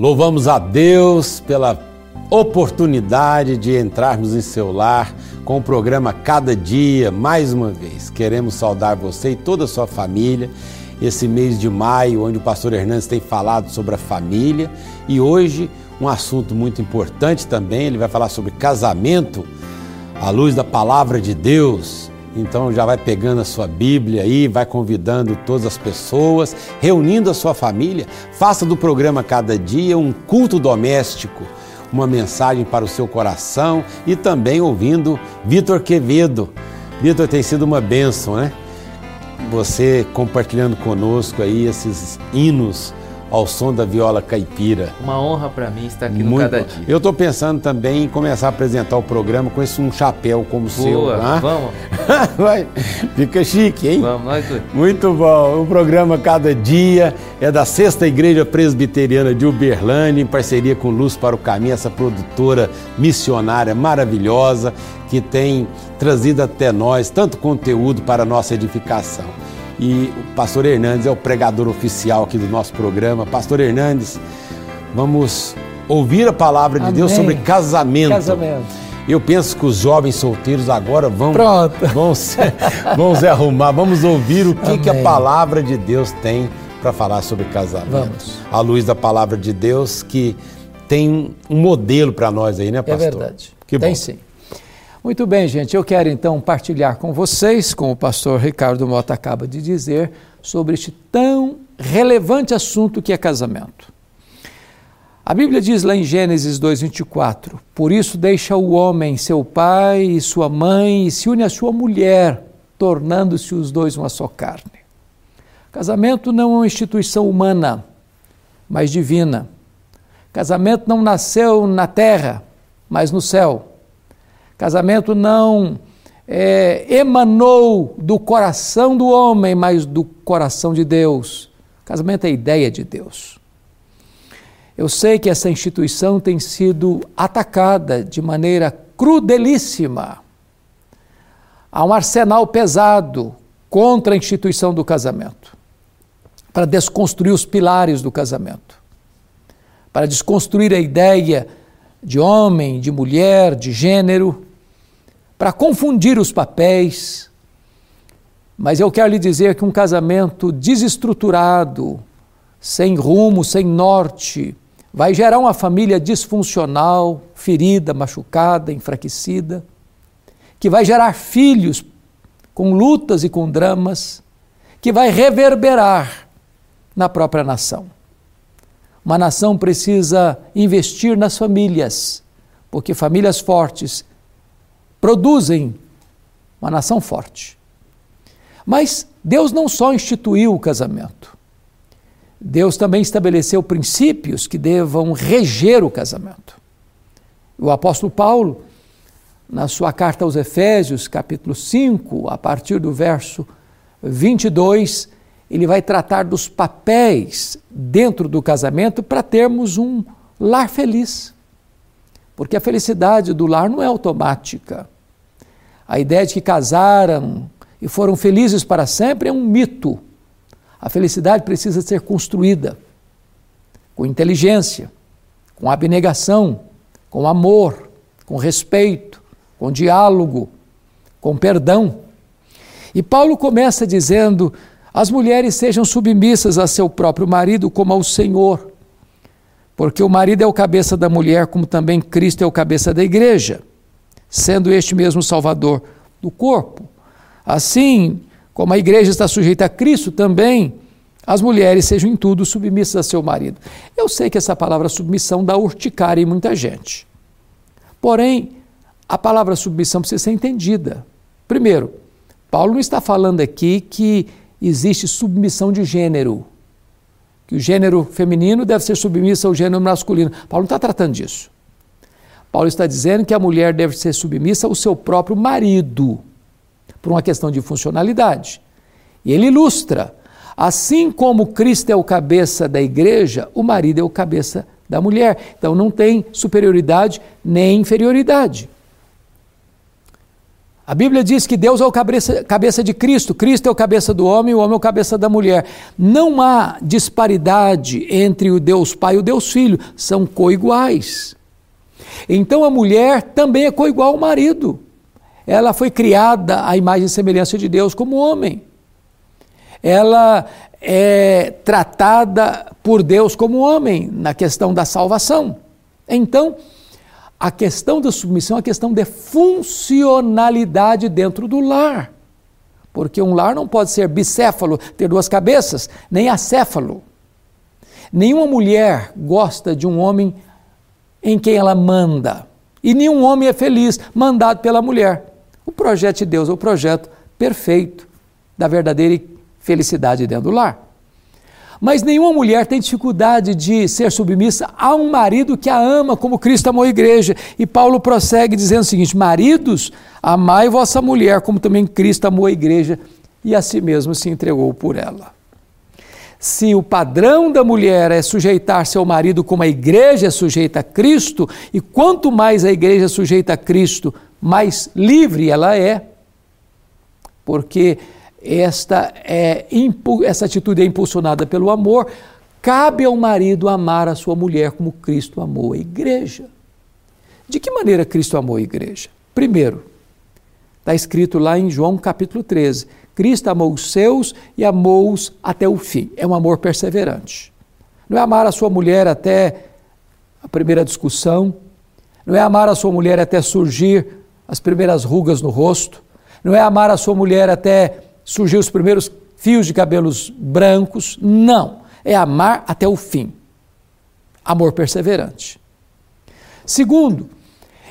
Louvamos a Deus pela oportunidade de entrarmos em seu lar com o programa Cada Dia, mais uma vez. Queremos saudar você e toda a sua família. Esse mês de maio, onde o pastor Hernandes tem falado sobre a família, e hoje um assunto muito importante também, ele vai falar sobre casamento à luz da palavra de Deus. Então já vai pegando a sua Bíblia aí, vai convidando todas as pessoas, reunindo a sua família. Faça do programa Cada Dia um culto doméstico, uma mensagem para o seu coração e também ouvindo Vitor Quevedo. Vitor tem sido uma bênção, né? Você compartilhando conosco aí esses hinos ao som da viola caipira. Uma honra para mim estar aqui no Cada Dia. Eu estou pensando também em começar a apresentar o programa com esse um chapéu como o seu. Boa, vamos. Vai, fica chique, hein? Vamos, nós dois. Muito bom. O programa Cada Dia é da Sexta Igreja Presbiteriana de Uberlândia, em parceria com Luz para o Caminho, essa produtora missionária maravilhosa que tem trazido até nós tanto conteúdo para a nossa edificação e o pastor Hernandes é o pregador oficial aqui do nosso programa. Pastor Hernandes, vamos ouvir a palavra de Amém. Deus sobre casamento. Casamento. Eu penso que os jovens solteiros agora vão, Pronto. vão, se, vão se arrumar, vamos ouvir o que, que a palavra de Deus tem para falar sobre casamento. Vamos. À luz da palavra de Deus que tem um modelo para nós aí, né, pastor? É verdade. Que tem bom. sim. Muito bem, gente. Eu quero então partilhar com vocês, como o pastor Ricardo Mota acaba de dizer, sobre este tão relevante assunto que é casamento. A Bíblia diz lá em Gênesis 2:24: Por isso deixa o homem seu pai e sua mãe e se une à sua mulher, tornando-se os dois uma só carne. Casamento não é uma instituição humana, mas divina. Casamento não nasceu na terra, mas no céu. Casamento não é, emanou do coração do homem, mas do coração de Deus. Casamento é ideia de Deus. Eu sei que essa instituição tem sido atacada de maneira crudelíssima. Há um arsenal pesado contra a instituição do casamento, para desconstruir os pilares do casamento, para desconstruir a ideia de homem, de mulher, de gênero, para confundir os papéis. Mas eu quero lhe dizer que um casamento desestruturado, sem rumo, sem norte, vai gerar uma família disfuncional, ferida, machucada, enfraquecida, que vai gerar filhos com lutas e com dramas, que vai reverberar na própria nação. Uma nação precisa investir nas famílias, porque famílias fortes produzem uma nação forte. Mas Deus não só instituiu o casamento, Deus também estabeleceu princípios que devam reger o casamento. O apóstolo Paulo, na sua carta aos Efésios, capítulo 5, a partir do verso 22, ele vai tratar dos papéis dentro do casamento para termos um lar feliz. Porque a felicidade do lar não é automática. A ideia de que casaram e foram felizes para sempre é um mito. A felicidade precisa ser construída com inteligência, com abnegação, com amor, com respeito, com diálogo, com perdão. E Paulo começa dizendo: as mulheres sejam submissas a seu próprio marido como ao Senhor porque o marido é o cabeça da mulher, como também Cristo é o cabeça da igreja, sendo este mesmo Salvador do corpo. Assim como a igreja está sujeita a Cristo, também as mulheres sejam em tudo submissas a seu marido. Eu sei que essa palavra submissão dá urticária em muita gente. Porém, a palavra submissão precisa ser entendida. Primeiro, Paulo não está falando aqui que existe submissão de gênero que o gênero feminino deve ser submissa ao gênero masculino. Paulo não está tratando disso. Paulo está dizendo que a mulher deve ser submissa ao seu próprio marido, por uma questão de funcionalidade. E ele ilustra: assim como Cristo é o cabeça da igreja, o marido é o cabeça da mulher. Então não tem superioridade nem inferioridade. A Bíblia diz que Deus é o cabeça, cabeça de Cristo, Cristo é o cabeça do homem, o homem é o cabeça da mulher. Não há disparidade entre o Deus Pai e o Deus Filho, são coiguais. Então a mulher também é coigual ao marido. Ela foi criada à imagem e semelhança de Deus como homem. Ela é tratada por Deus como homem na questão da salvação. Então, a questão da submissão é a questão de funcionalidade dentro do lar. Porque um lar não pode ser bicéfalo, ter duas cabeças, nem acéfalo. Nenhuma mulher gosta de um homem em quem ela manda. E nenhum homem é feliz mandado pela mulher. O projeto de Deus é o projeto perfeito da verdadeira felicidade dentro do lar. Mas nenhuma mulher tem dificuldade de ser submissa a um marido que a ama, como Cristo amou a igreja. E Paulo prossegue dizendo o seguinte: Maridos, amai vossa mulher, como também Cristo amou a igreja e a si mesmo se entregou por ela. Se o padrão da mulher é sujeitar seu marido como a igreja é sujeita a Cristo, e quanto mais a igreja é sujeita a Cristo, mais livre ela é, porque esta, é, essa atitude é impulsionada pelo amor. Cabe ao marido amar a sua mulher como Cristo amou a igreja. De que maneira Cristo amou a igreja? Primeiro, está escrito lá em João capítulo 13: Cristo amou os seus e amou-os até o fim. É um amor perseverante. Não é amar a sua mulher até a primeira discussão, não é amar a sua mulher até surgir as primeiras rugas no rosto, não é amar a sua mulher até surgiu os primeiros fios de cabelos brancos. Não. É amar até o fim. Amor perseverante. Segundo,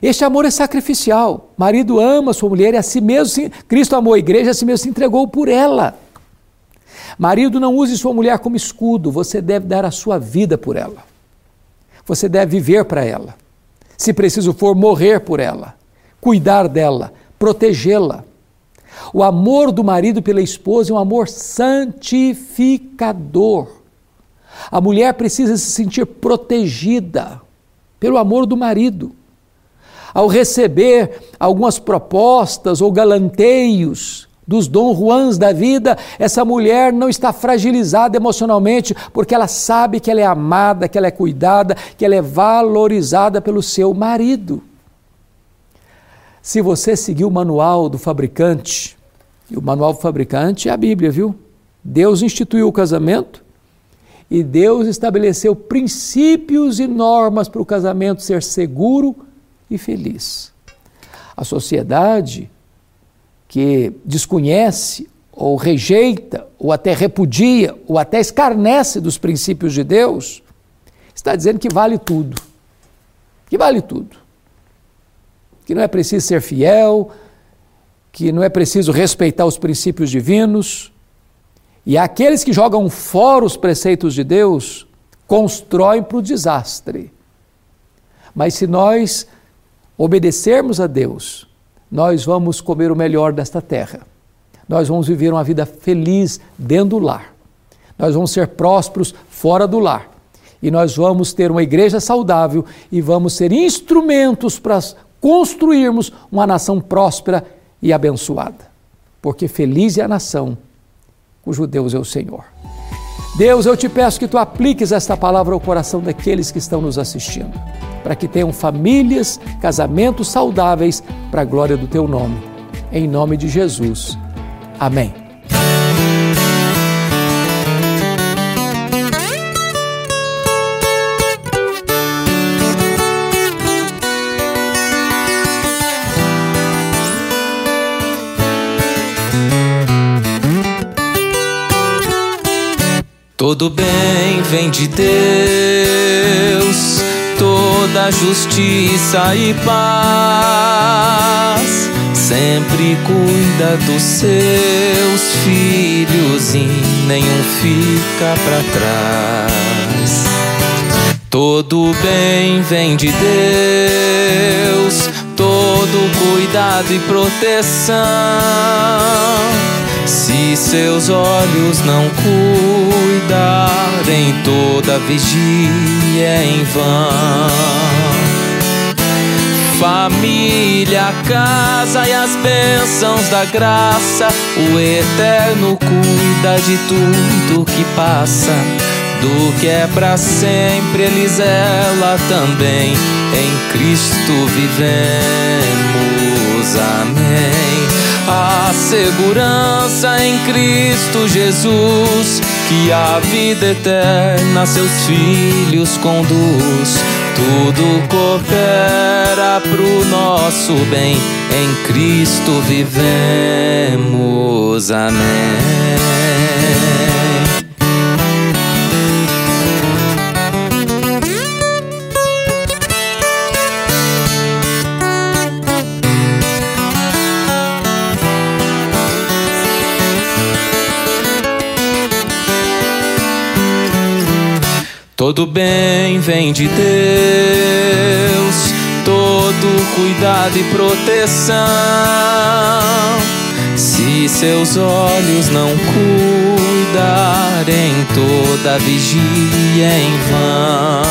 este amor é sacrificial. Marido ama sua mulher e a si mesmo, Cristo amou a igreja, a si mesmo se entregou por ela. Marido, não use sua mulher como escudo, você deve dar a sua vida por ela. Você deve viver para ela. Se preciso for, morrer por ela, cuidar dela, protegê-la. O amor do marido pela esposa é um amor santificador. A mulher precisa se sentir protegida pelo amor do marido. Ao receber algumas propostas ou galanteios dos Dom Juans da vida, essa mulher não está fragilizada emocionalmente, porque ela sabe que ela é amada, que ela é cuidada, que ela é valorizada pelo seu marido. Se você seguir o manual do fabricante, e o manual do fabricante é a Bíblia, viu? Deus instituiu o casamento e Deus estabeleceu princípios e normas para o casamento ser seguro e feliz. A sociedade que desconhece ou rejeita, ou até repudia, ou até escarnece dos princípios de Deus, está dizendo que vale tudo. Que vale tudo que não é preciso ser fiel, que não é preciso respeitar os princípios divinos. E aqueles que jogam fora os preceitos de Deus constroem para o desastre. Mas se nós obedecermos a Deus, nós vamos comer o melhor desta terra. Nós vamos viver uma vida feliz dentro do lar. Nós vamos ser prósperos fora do lar. E nós vamos ter uma igreja saudável e vamos ser instrumentos para construirmos uma nação próspera e abençoada. Porque feliz é a nação cujo Deus é o Senhor. Deus, eu te peço que tu apliques esta palavra ao coração daqueles que estão nos assistindo, para que tenham famílias, casamentos saudáveis para a glória do teu nome. Em nome de Jesus. Amém. Todo bem vem de Deus, toda justiça e paz. Sempre cuida dos seus filhos e nenhum fica para trás. Todo bem vem de Deus, todo cuidado e proteção se seus olhos não cuidarem, toda vigia é em vão. família, casa e as bênçãos da graça. O eterno cuida de tudo que passa. Do que é para sempre, ele também. Em Cristo vivemos. Amém. A segurança em Cristo Jesus, que a vida eterna seus filhos conduz. Tudo coopera pro nosso bem, em Cristo vivemos. Amém. Todo bem vem de Deus, todo cuidado e proteção. Se seus olhos não cuidarem toda vigia em vão.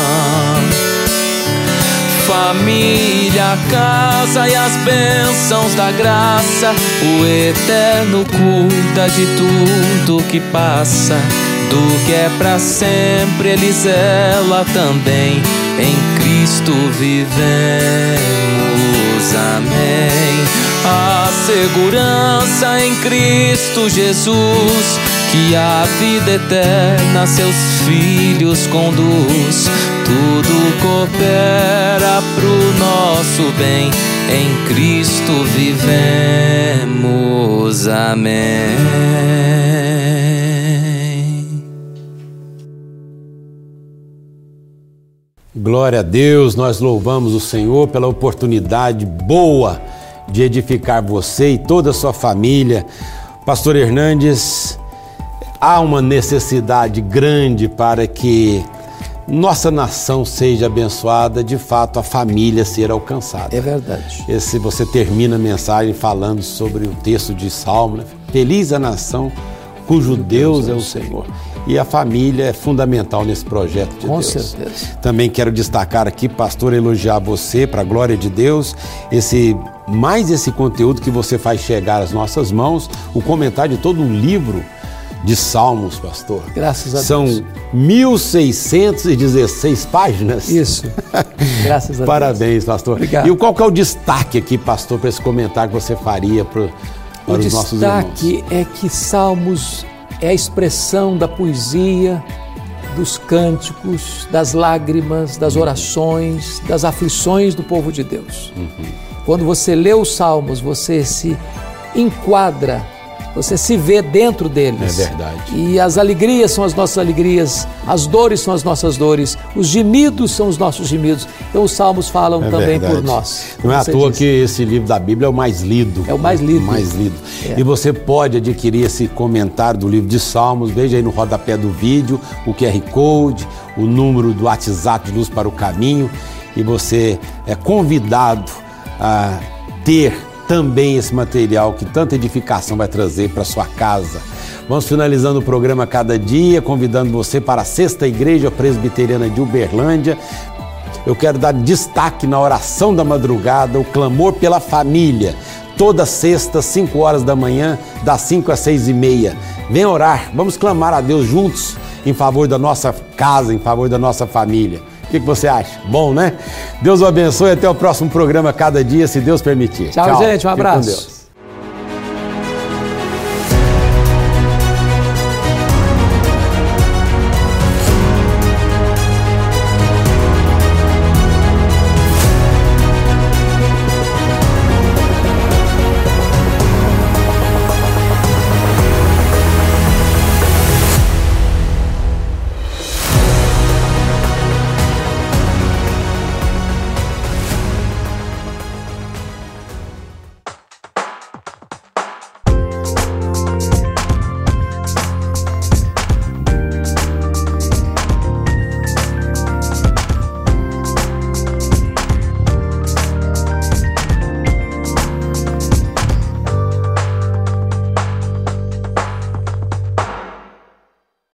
Família, casa e as bênçãos da graça, o Eterno cuida de tudo que passa do que é para sempre, Ele zela também. Em Cristo vivemos, amém. A segurança em Cristo Jesus, que a vida eterna seus filhos conduz. Tudo coopera pro nosso bem. Em Cristo vivemos, amém. Glória a Deus, nós louvamos o Senhor pela oportunidade boa de edificar você e toda a sua família. Pastor Hernandes, há uma necessidade grande para que nossa nação seja abençoada, de fato a família ser alcançada. É verdade. Esse você termina a mensagem falando sobre o texto de Salmo, né? Feliz a nação cujo Deus, Deus é o Senhor. Senhor e a família é fundamental nesse projeto de Com Deus. Com certeza. Também quero destacar aqui, pastor, elogiar você para a glória de Deus, esse mais esse conteúdo que você faz chegar às nossas mãos, o comentário de todo um livro de Salmos, pastor. Graças a São Deus. São 1616 páginas. Isso. Graças a Deus. Parabéns, pastor. Obrigado. E qual que é o destaque aqui, pastor, para esse comentário que você faria para, para os nossos irmãos? O destaque é que Salmos é a expressão da poesia, dos cânticos, das lágrimas, das orações, das aflições do povo de Deus. Uhum. Quando você lê os salmos, você se enquadra você se vê dentro deles. É verdade. E as alegrias são as nossas alegrias, as dores são as nossas dores, os gemidos são os nossos gemidos. Então os salmos falam é também verdade. por nós. Não é à toa disse. que esse livro da Bíblia é o mais lido. É o mais lido. O mais lido. É. E você pode adquirir esse comentário do livro de Salmos, veja aí no rodapé do vídeo o QR Code, o número do WhatsApp de Luz para o Caminho, e você é convidado a ter também esse material que tanta edificação vai trazer para sua casa. Vamos finalizando o programa cada dia, convidando você para a Sexta Igreja Presbiteriana de Uberlândia. Eu quero dar destaque na oração da madrugada, o clamor pela família. Toda sexta, 5 horas da manhã, das 5 às 6 e meia. Vem orar, vamos clamar a Deus juntos em favor da nossa casa, em favor da nossa família. O que, que, você acha? Bom, né? Deus o abençoe. Até o próximo programa, cada dia, se Deus permitir. Tchau, Tchau. gente. Um abraço.